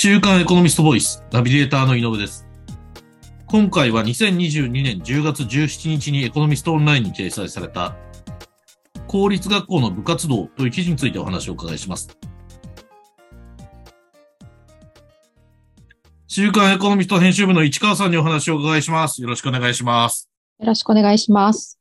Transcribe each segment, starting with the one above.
週刊エコノミストボイス、ナビゲーターの井上です。今回は2022年10月17日にエコノミストオンラインに掲載された、公立学校の部活動という記事についてお話をお伺いします。週刊エコノミスト編集部の市川さんにお話をお伺いします。よろしくお願いします。よろしくお願いします。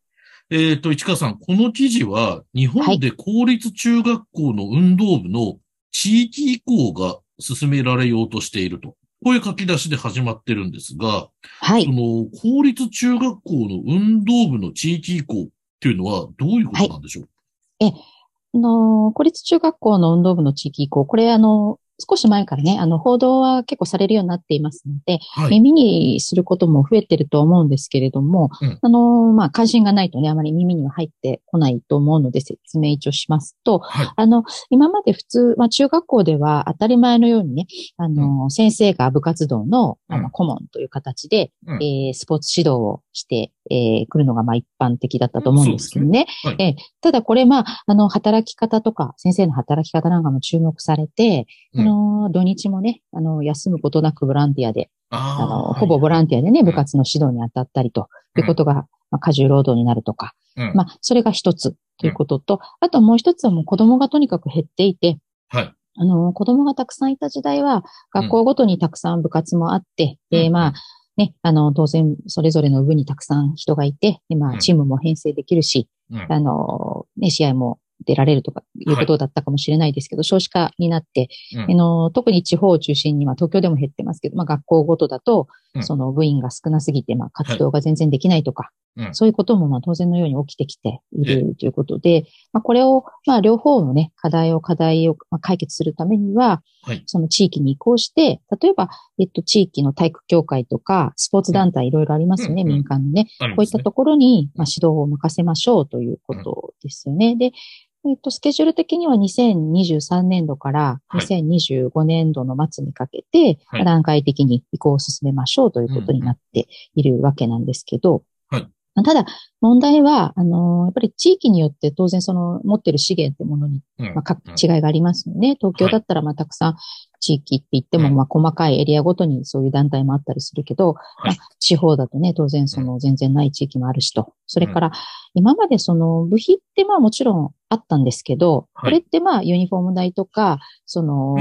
えっ、と、市川さん、この記事は、日本で公立中学校の運動部の地域移行が進められようとしていると。こういう書き出しで始まってるんですが、はいそ。の、公立中学校の運動部の地域移行っていうのはどういうことなんでしょう、あの、公立中学校の運動部の地域移行、これあの、少し前からね、あの、報道は結構されるようになっていますので、はい。耳にすることも増えてると思うんですけれども、うんあの、まあ、関心がないとね、あまり耳には入ってこないと思うので説明一応しますと、はい。あの、今まで普通、まあ、中学校では当たり前のようにね、あの、先生が部活動の、あうんの、顧問という形で、うんえースポーツ指導をして、えー来るのが、まあ、一般的だったと思うんですけどね。そうですえーただこれ、まあ、あの、働き方とか、先生の働き方なんかも注目されて、うん。あの、土日もね、あの、休むことなくボランティアで、ああの、ーほぼボランティアでね、ん。部活の指導に当たったりと、いうことが、まあ、過重労働になるとか、うん。まあ、それが一つということと、あともう一つはもう子供がとにかく減っていて、はい。あの、子供がたくさんいた時代は、学校ごとにたくさん部活もあって、うん。で、まあ、ね、あの、当然、それぞれの部にたくさん人がいて、で、まあ、うん。チームも編成できるし、うん。あの、ね、試合も出られるとかいうことだったかもしれないですけど、少子化になって、うん。あの、特に地方を中心に、まあ、東京でも減ってますけど、まあ、学校ごとだとう、ん。その部員が少なすぎて、まあ、活動が全然できないとか、うん。そういうことも、まあ、当然のように起きてきていえるということで、まあ、これを、まあ、両方のね、課題を、課題をまあ解決するためには、はい。その地域に移行して、例えば、えっと、地域の体育協会とか、スポーツ団体いろいろありますよね、うんうん民間のね。ありますね。こういったところに、まあ、指導を任せましょうということですよね。で、えっと、スケジュール的には2023年度からはい。2025年度の末にかけて、はい。段階的に移行を進めましょうということになっているわけなんですけど、はいただ、問題は、あの、やっぱり地域によって当然その持ってる資源ってものにうん。まあ、か違いがありますよね。東京だったら、まあ、たくさん地域って言っても、うん。まあ、細かいエリアごとにそういう団体もあったりするけど、はい。まあ、地方だとね、当然その全然ない地域もあるしと。それから、今までその部費ってまあもちろんあったんですけど、はい。これってまあユニフォーム代とか、その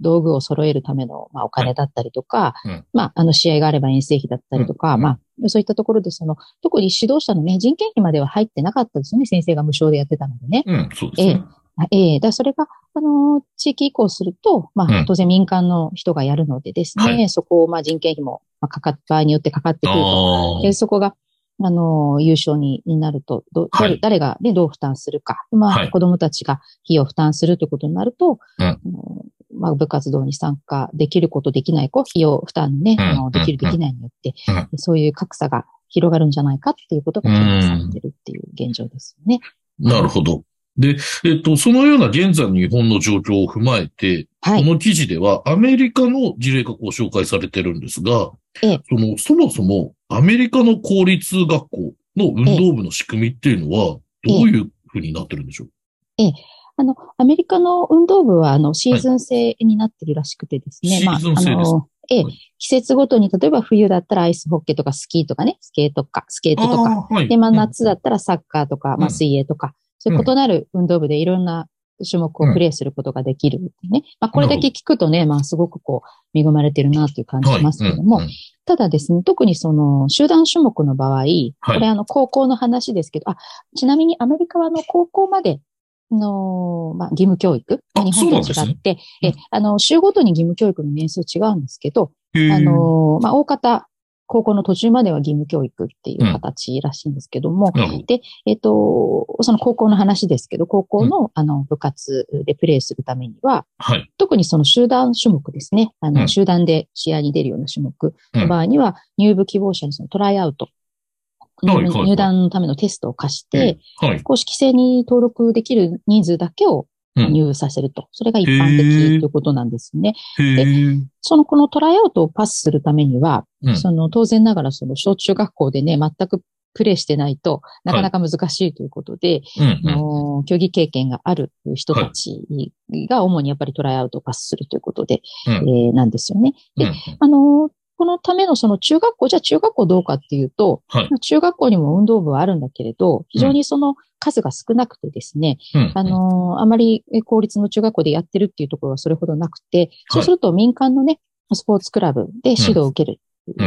道具を揃えるためのまあお金だったりとか、うん。まああの試合があれば遠征費だったりとか、うん。まあそういったところでその、特に指導者のね、人件費までは入ってなかったですよね。先生が無償でやってたのでね。うん、そうですね。あええ。だからそれが、あのー地域移行すると、まうん。あ、当然民間の人がやるのでですね、はい。そこを、まあ、人件費も、まあ、かかっ、場合によってかかってくると。そこが、あのー優勝にになると、どはい誰誰が、ね、どう負担するか。まあ、はい子供たちが費用を負担するということになると、うんあのーまあ、部活動に参加できること、できない子、費用負担ね、うんあのできる、うんできないによって、うそういう格差が広がるんじゃないかっていうことが懸念されてるっていう現状ですよね。なるほど。で、えっと、そのような現在の日本の状況を踏まえて、はい。この記事ではアメリカの事例がこう紹介されてるんですが、ええその、そもそもアメリカの公立学校の運動部の仕組みっていうのは、どういうふうになってるんでしょう？あの、アメリカの運動部は、あの、シーズン制になってるらしくてですね。シーズン制ですまあ、ええ。はい。季節ごとに、例えば冬だったらアイスホッケーとかスキーとかね、スケートか、スケートとか。はい。で、まあ、うん。夏だったらサッカーとか、まあ、うん。水泳とか、そういう異なる運動部でいろんな種目をプレイすることができるね。まあ、これだけ聞くとね、まあ、すごくこう、恵まれてるなという感じしますけれども、ただですね、特にその集団種目の場合、これあの高校の話ですけど、あ、ちなみにアメリカはあの高校までの、まあ、義務教育、あ日本と違って、うんえ、あの、州ごとに義務教育の年数違うんですけど、あの、まあ、大方、高校の途中までは義務教育っていう形らしいんですけども、なるほど。で、えっ、と、その高校の話ですけど、高校の、あの部活でプレーするためには、はい。特にその集団種目ですね。あの、うん集団で試合に出るような種目うんの場合には、入部希望者にそのトライアウト、入団のためのテストを課して、はい。公式制に登録できる人数だけをうん入部させると。それが一般的ということなんですね。へー。そのこのトライアウトをパスするためには、うん。その当然ながらその小中学校でね、全くプレイしてないとなかなか難しいということで、はい。あの競技経験がある人たちが主にやっぱりトライアウトをパスするということで、うん、えー、なんですよね。で、あのこのためのその中学校、じゃあ中学校どうかっていうと、はい、中学校にも運動部はあるんだけれど、非常にその数が少なくてですね、うん、あのあまり公立の中学校でやってるっていうところはそれほどなくて、そうすると民間のね、スポーツクラブで指導を受ける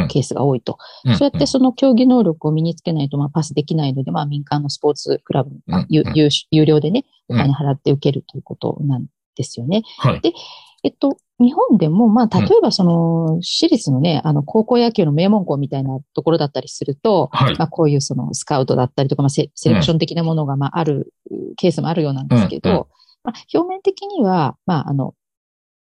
ケースが多いと。うん、そうやってその競技能力を身につけないと、まあ、パスできないので、まあ、民間のスポーツクラブ、まあ、有有料でね、お金払って受けるということなんですよね。はい、で、えっと、日本でも、まあ、例えばその、私立のね、あの、高校野球の名門校みたいなところだったりすると、はい、まあ、こういうその、スカウトだったりとか、まあセ、セレクション的なものが、まあ、あるケースもあるようなんですけど、まあ、表面的には、まあ、あの、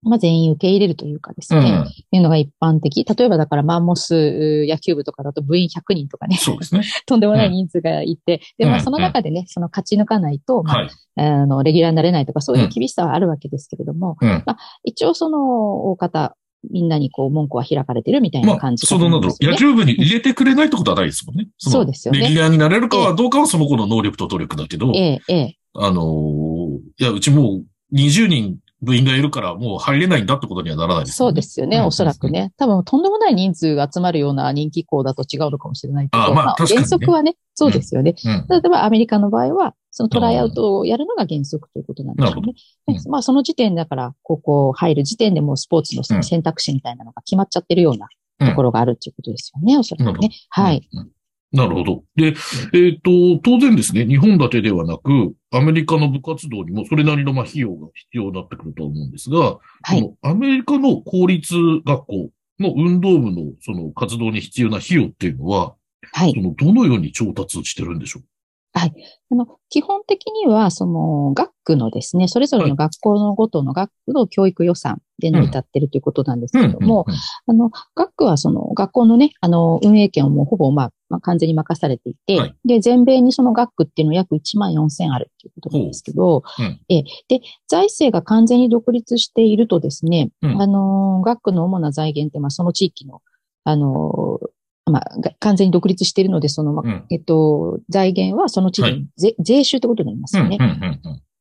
まあ、全員受け入れるというかですね、うん、いうのが一般的。例えばだからマンモス野球部とかだと部員100人とかね。そうですね。とんでもない人数がいて、うん、で、まあその中でね、その勝ち抜かないと、まあ、はい、あの、レギュラーになれないとかそういう厳しさはあるわけですけれども、うん、まあ一応その大方、みんなにこう文句は開かれてるみたいな感じ、ね、まあ、そのなど、野球部に入れてくれないってことはないですもんね。そうですよね。レギュラーになれるかはどうかはその子の能力と努力だけど、ええ、ええ。あのー、いや、うちもう20人部員がいるからもう入れないんだってことにはならないです、ね、そうですよね、おそらくね。多分とんでもない人数が集まるような人気校だと違うのかもしれないけど、あまあ、ね、原則はね、そうですよね。うん、例えばアメリカの場合は、そのトライアウトをやるのが原則ということなんですよね。うん、まあその時点だから、高校入る時点でもうスポーツの選択肢みたいなのが決まっちゃってるようなところがあるということですよね、おそらくね。はい。なるほど。で、えっ、ー、と、当然ですね、日本だけではなく、アメリカの部活動にもそれなりのまあ費用が必要になってくると思うんですが、はい、のアメリカの公立学校の運動部のその活動に必要な費用っていうのは、はい、そのどのように調達してるんでしょう？はい。あの、基本的には、その、学区のですね、それぞれの学校のごとの学区の教育予算で成り立っているということなんですけれども、あの、学区はその、学校のね、あの、運営権をもうほぼ、まあ、まあ、完全に任されていて、はい、で、全米にその学区っていうのは約1万4000あるっていうことなんですけど、うん、え。で、財政が完全に独立しているとですね、うん、あの、学区の主な財源って、まあ、その地域の、あの、まあ、完全に独立しているので、その、まあ、うん、えっと、財源はその地域に税はい、税収ってことになりますよね。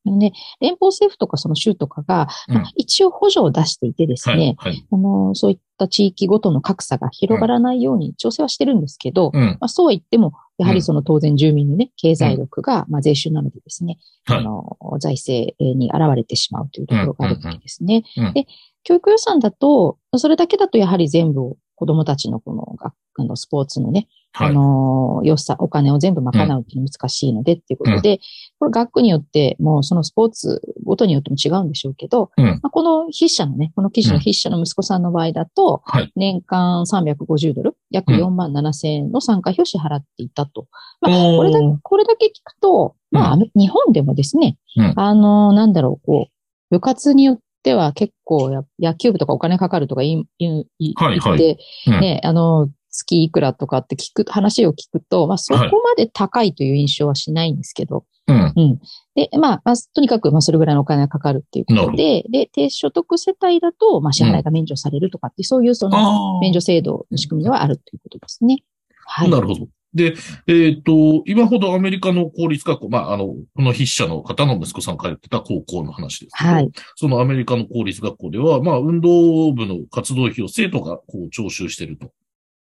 で、連邦政府とかその州とかが、うん、まあ、一応補助を出していてですね、はいはい、あの、そういった地域ごとの格差が広がらないように調整はしてるんですけど、うん、まあ、そうは言っても、やはりその当然住民のね、経済力が、まあ、税収なのでですね、あの、財政に現れてしまうというところがあるわけですね。で、教育予算だと、それだけだとやはり全部を子供たちのこの学あのスポーツのね、はい、あの、良さ、お金を全部賄うっていうの難しいのでっていうことで、うん、これ学区によって、もうそのスポーツごとによっても違うんでしょうけど、うん、まあ、この筆者のね、この記事の筆者の息子さんの場合だと、年間350ドル、約4万7千円の参加費を支払っていたと。まあ、これだけ、これだけ聞くと、まあ、日本でもですね、あの、なんだろう、こう、部活によってでは結構野球部とかお金かかるとか言い、言って、はいはい。うん、ね、あの、月いくらとかって聞く、話を聞くと、まあそこまで高いという印象はしないんですけど、はい、うん。で、まあ、まあ、とにかく、まあそれぐらいのお金がかかるっていうことで、で、低所得世帯だと、まあ支払いが免除されるとかって、うん、そういうその免除制度の仕組みではあるということですね。はい。なるほど。で、えっ、ー、と、今ほどアメリカの公立学校、まあ、あの、この筆者の方の息子さん通ってた高校の話ですけど、はい。そのアメリカの公立学校では、まあ、運動部の活動費を生徒がこう徴収していると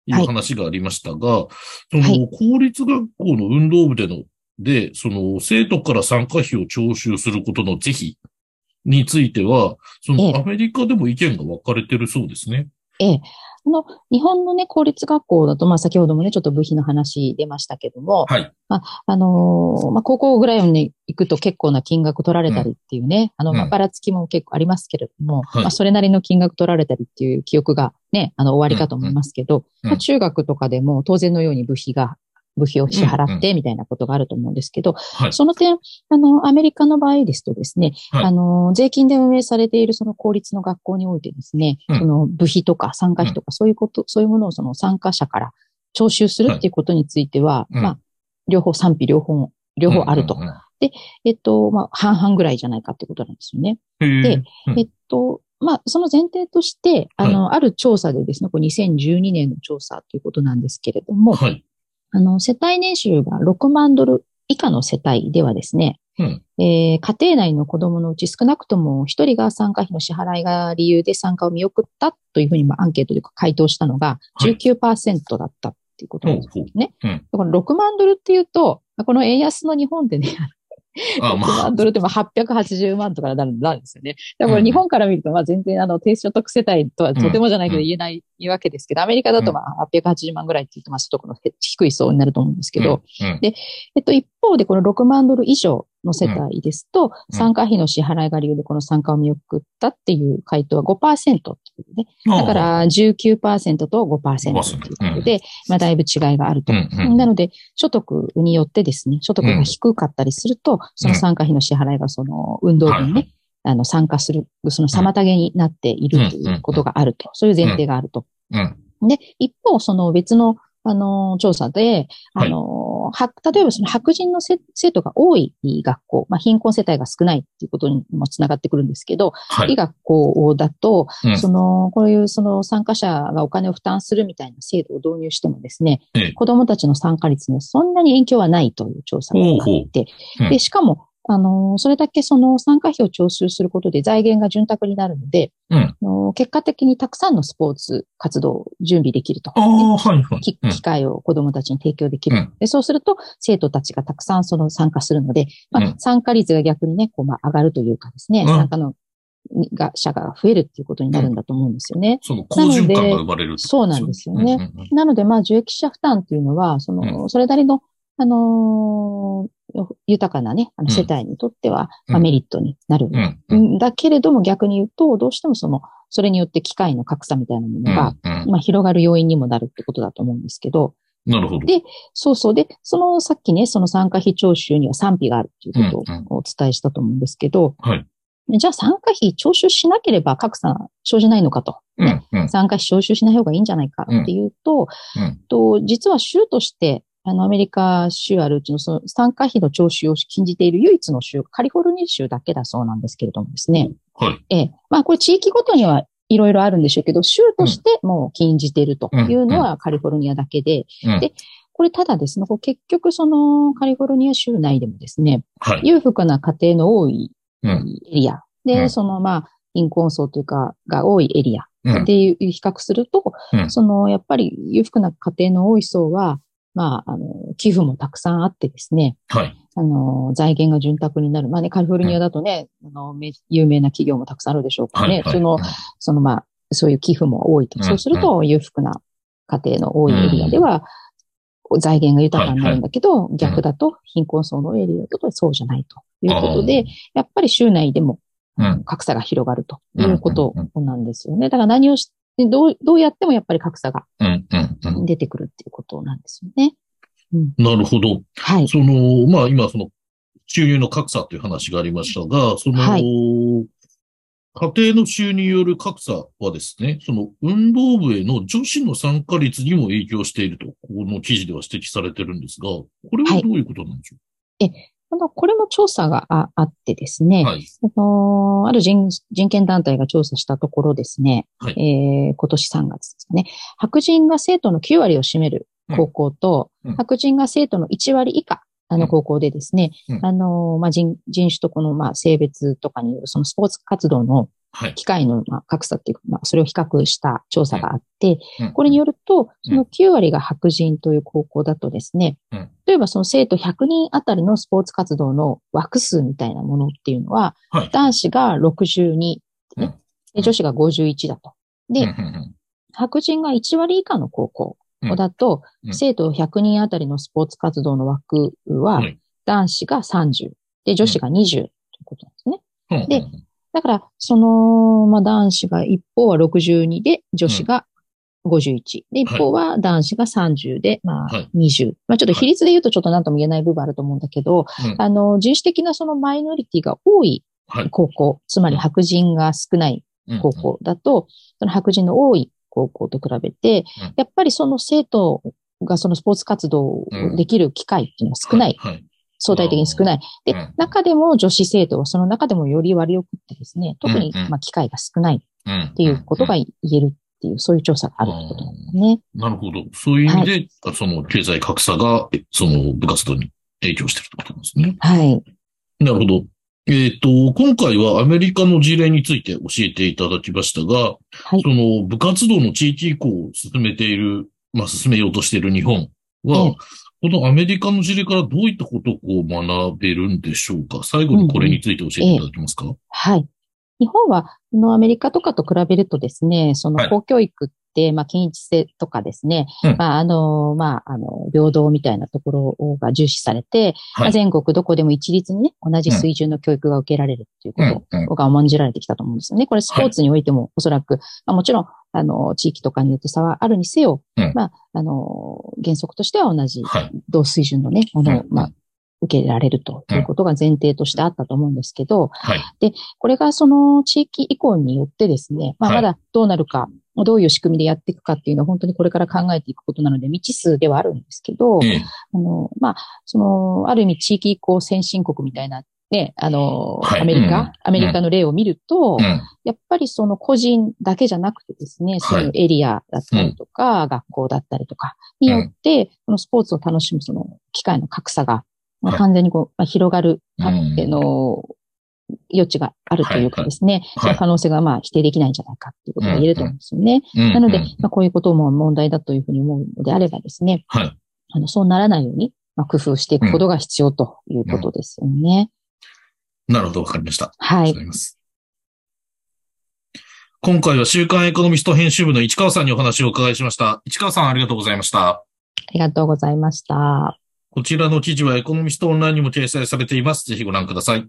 いう話がありましたが、はい、その公立学校の運動部での、で、その生徒から参加費を徴収することの是非については、そのアメリカでも意見が分かれてるそうですね。ええ。あの、日本のね、公立学校だと、まあ先ほどもね、ちょっと部費の話出ましたけども、はい。まあ、あのー、まあ高校ぐらいに行くと結構な金額取られたりっていうね、うん、あの、まあばらつきも結構ありますけれども、まあそれなりの金額取られたりっていう記憶がね、あの終わりかと思いますけど、うん。うん、まあ、中学とかでも当然のように部費が部費を支払ってみたいなことがあると思うんですけど、うんうん、その点、あの、アメリカの場合ですとですね、はい、あの、税金で運営されているその公立の学校においてですね、うん、その部費とか参加費とかそういうこと、そういうものをその参加者から徴収するっていうことについては、はい、まあ、両方賛否両方、両方あると。うんうんうん、で、えっと、まあ、半々ぐらいじゃないかってことなんですよね。で、えっと、まあ、その前提として、あの、はい、ある調査でですね、これ2012年の調査ということなんですけれども、はい、あの、世帯年収が6万ドル以下の世帯ではですね、うん。えー家庭内の子供のうち少なくとも一人が参加費の支払いが理由で参加を見送ったというふうに、まあ、アンケートで回答したのがはい19%だったっていうことなんです。ね。うん。この6万ドルっていうと、この円安の日本でね、あ、6まあ万、ドルってまあ880万とかなるんですよね。だから日本から見ると、まあ全然あの低所得世帯とはとてもじゃないけどうん言えないわけですけど、アメリカだとまあ880万ぐらいって言うと、まあ所得の低い層になると思うんですけど、うん、でえっと一方でこの6万ドル以上の世帯ですと、うん。参加費の支払いが理由でこの参加を見送ったっていう回答は5%っていうことで、だか、ら19%と5%ということで、まあだいぶ違いがあると。うんうんなので、所得によってですね、所得が低かったりすると、その参加費の支払いがその運動部にね、はいあの参加する、その妨げになっているということがあると。そういう前提があると。うん。で、一方、その別の、あの、調査で、あの、は、例えばその白人のせ生徒が多い学校、まあ、貧困世帯が少ないっていうことにもつながってくるんですけど、はい。い。学校だと、うん。その、こういうその参加者がお金を負担するみたいな制度を導入してもですね、ええ。子供たちの参加率にはそんなに影響はないという調査があって、うん。で、しかも、あの、それだけその参加費を徴収することで財源が潤沢になるので、うん。あの結果的にたくさんのスポーツ活動を準備できると。ああ、はい、はい。機会を子供たちに提供できる。うんでそうすると、生徒たちがたくさんその参加するので、まあうん、参加率が逆にね、こう、まあ、上がるというかですね、うん参加の、が、者が増えるっていうことになるんだと思うんですよね。その好循環が生まれるってことそうなんですよね。なので、まあ、受益者負担っていうのは、その、それなりの、あのー豊かなね、あのうん世帯にとっては、うんまあ、メリットになる。うんうんんだけれども逆に言うと、どうしてもその、それによって機会の格差みたいなものが、うんうんまあ、広がる要因にもなるってことだと思うんですけど、なるほど。でそうそう。で、そのさっきね、その参加費徴収には賛否があるっていうことうんうんをお伝えしたと思うんですけど、はい。じゃあ参加費徴収しなければ格差生じないのかと。うん。うん。参加費徴収しない方がいいんじゃないかっていうと、うんと実は州として、あの、アメリカ州あるうちのその参加費の徴収を禁じている唯一の州、カリフォルニア州だけだそうなんですけれどもですね。はい。ええ。まあ、これ地域ごとにはいろいろあるんでしょうけど、州としてもう禁じているというのはカリフォルニアだけで、うんでこれただですね、結局そのカリフォルニア州内でもですね、はい。裕福な家庭の多いうん。エリア、で、うんそのまあ、貧困層というか、が多いエリアうん。でいう比較すると、うんその、やっぱり裕福な家庭の多い層は、まあ、あの、寄付もたくさんあってですね、はい。あの、財源が潤沢になる。まあね、カリフォルニアだとね、あの、め有名な企業もたくさんあるでしょうからね、はい。はい。その、そのまあ、そういう寄付も多いと。うん。そうすると、裕福な家庭の多いエリアでは、財源が豊かになるんだけど、逆だと貧困層のエリアだとそうじゃないということで、やっぱり州内でもうん。格差が広がるということなんですよね。だから何をしどう、どうやってもやっぱり格差が。出てくるっていうことなんですよね。うん、なるほど。はい。その、まあ今その、収入の格差という話がありましたが、その、はい家庭の収入による格差はですね、その運動部への女子の参加率にも影響していると、この記事では指摘されてるんですが、これはどういうことなんでしょあの、これも調査がああってですね、うはい。あのある人人権団体が調査したところですね、はい。えー今年3月ですかね、白人が生徒の9割を占める高校と、うん。うん白人が生徒の1割以下、あの高校でですね、うん。あのまあ、人人種とこの、まあ、性別とかによるそのスポーツ活動のはい。機会の、まあ、格差っていうか、まあ、それを比較した調査があって、うん。これによると、その9割が白人という高校だとですね、うん。例えばその生徒100人あたりのスポーツ活動の枠数みたいなものっていうのは、はい。男子が62、ねうん。で女子が51だと。で、白人が1割以下の高校だと、うん。生徒100人あたりのスポーツ活動の枠ははい、男子が30、で、女子が20ということなんですね。でだから、その、まあ、男子が一方は62で、女子が51。で、一方は男子が30で、まあはい、20。まあ、ちょっと比率で言うとちょっと何とも言えない部分あると思うんだけど、うん。あの、人種的なそのマイノリティが多いはい。高校、つまり白人が少ないうん。高校だと、その白人の多い高校と比べてうん、やっぱりその生徒がそのスポーツ活動をできる機会っていうのは少ない。はい。相対的に少ない。でうん、中でも女子生徒はその中でもより割を食ってですね、特にまあ機会が少ないうん。っっていうことが言えるっていう、そういう調査があるということなんですね。なるほど。そういう意味で、はい、その経済格差が、その部活動に影響してるってことなんですね。はい。なるほど。えっ、ー、と、今回はアメリカの事例について教えていただきましたが、はい、その部活動の地域移行を進めている、まあ、進めようとしている日本は、このアメリカの事例からどういったことを学べるんでしょうか？最後にこれについて教えていただけますか、うんえー、はい。日本は、このアメリカとかと比べるとですね、その公教育っ、まあ、均一性とかですね、うん、まあ、あの、まあ、あの、平等みたいなところが重視されて、はい、まあ、全国どこでも一律にね、同じ水準の教育が受けられるっていうことが重んじられてきたと思うんですよね。これスポーツにおいてもおそらく、まあ、もちろん、あの、地域とかによって差はあるにせよ、うん、まあ、あの、原則としては同じ、同水準のね、ものを、まあ、受けられるということが前提としてあったと思うんですけど、はい、で、これがその地域移行によってですね、まあ、まだどうなるか、どういう仕組みでやっていくかっていうのは本当にこれから考えていくことなので未知数ではあるんですけど、あの、まあ、その、ある意味地域移行先進国みたいなね、あの、はい、アメリカ、うん、アメリカの例を見ると、うん、やっぱりその個人だけじゃなくてですね、そういうエリアだったりとか、学校だったりとかによって、このスポーツを楽しむその機会の格差が、まあ、完全にこう、まあ、広がる、あの、余地があるというかですね、はい、その可能性がまあ否定できないんじゃないかっていうことが言えると思うんですよね。なので、まあ、こういうことも問題だというふうに思うのであればですね、はい、あのそうならないように、まあ、工夫していくことが必要ということですよね。うん、なるほど、わかりました。はい。今回は週刊エコノミスト編集部の市川さんにお話をお伺いしました。市川さんありがとうございました。ありがとうございました。こちらの記事はエコノミストオンラインにも掲載されています。ぜひご覧ください。